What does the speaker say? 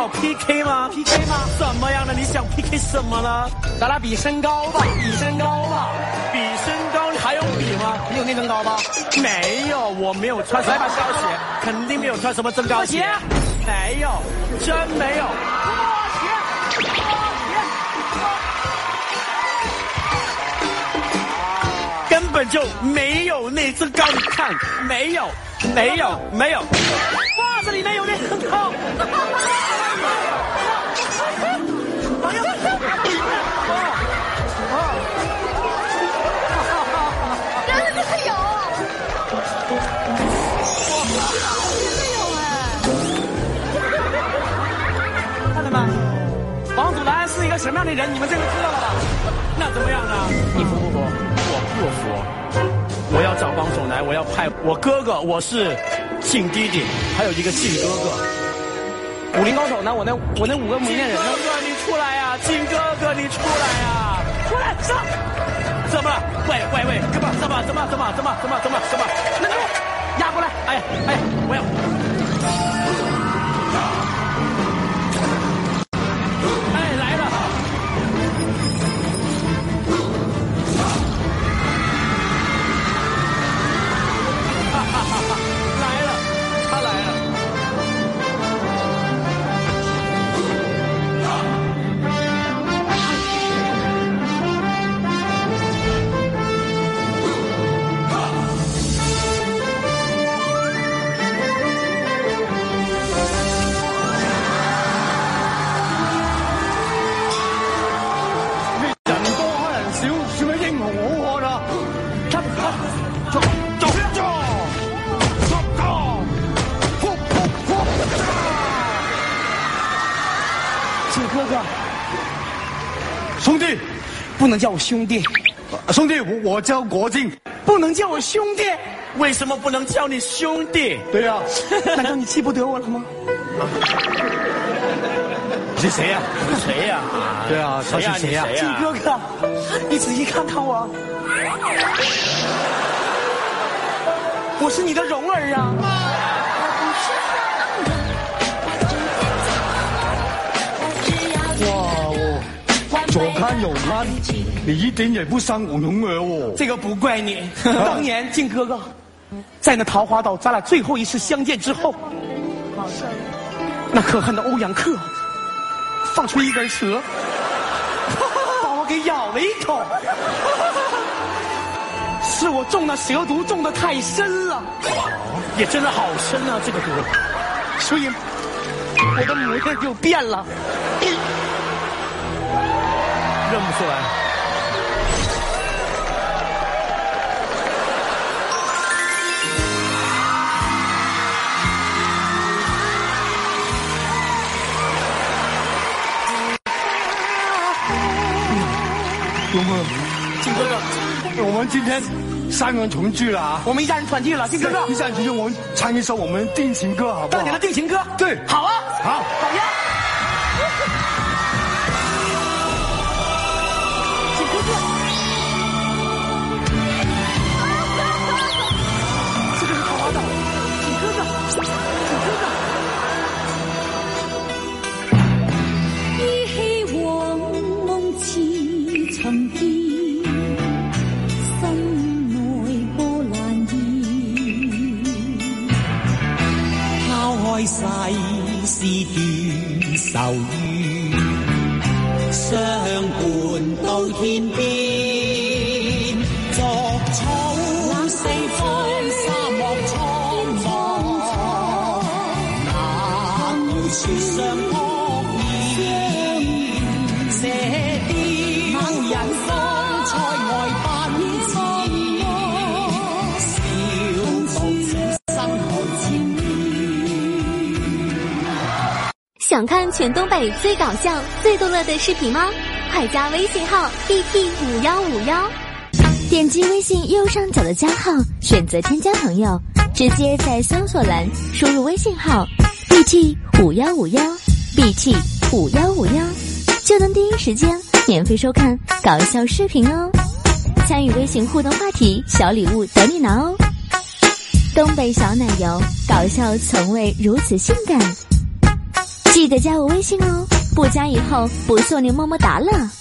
宝 PK 吗？PK 吗？怎么样的？你想 PK 什么呢？咱俩比身高吧，比身高吧，比身高，你还用比吗？你有那增高吗？没有，我没有穿什么高鞋，肯定没有穿什么增高鞋，没有，真没有。根本就没有内增高，你看，没有，没有，没有，袜子里面有内增高。什么样的人你们这个知道了吧？那怎么样呢？你服不服？我不服！我要找帮手来，我要派我哥哥，我是靖弟弟，还有一个靖哥哥。武林高手呢？我那我那五个蒙面人呢？哥哥你出来呀！靖哥哥你出来呀！出来上！怎么了？喂喂喂，干嘛？怎么怎么怎么怎么怎么怎么怎么？那边压过来！哎哎喂！兄弟，不能叫我兄弟。兄弟，我我叫国靖，不能叫我兄弟。为什么不能叫你兄弟？对呀，难道你记不得我了吗？你是谁呀？你是谁呀？对啊，他是谁呀？靖哥哥，你仔细看看我，我是你的蓉儿啊。哇哦左看右看，你一点也不像我蓉儿哦。这个不怪你，当年靖哥哥，在那桃花岛，咱俩最后一次相见之后，那可恨的欧阳克放出一根蛇，把我给咬了一口，是我中了蛇毒，中的太深了，也真的好深啊，这个毒，所以我的模样就变了。认不出来。蓉儿，靖哥哥，我们今天三人重聚了啊！我们一家人团聚了，金哥哥，一家人团聚，我们唱一首我们定情歌，好不好？当年的定情歌，对，好啊，好，好呀。是断愁怨，相伴到天邊，作草四方沙漠苍茫，哪会说想看全东北最搞笑、最逗乐的视频吗？快加微信号 bt 五幺五幺，点击微信右上角的加号，选择添加朋友，直接在搜索栏输入微信号 bt 五幺五幺 bt 五幺五幺，就能第一时间免费收看搞笑视频哦。参与微信互动话题，小礼物等你拿哦。东北小奶油，搞笑从未如此性感。记得加我微信哦，不加以后不送你么么哒了。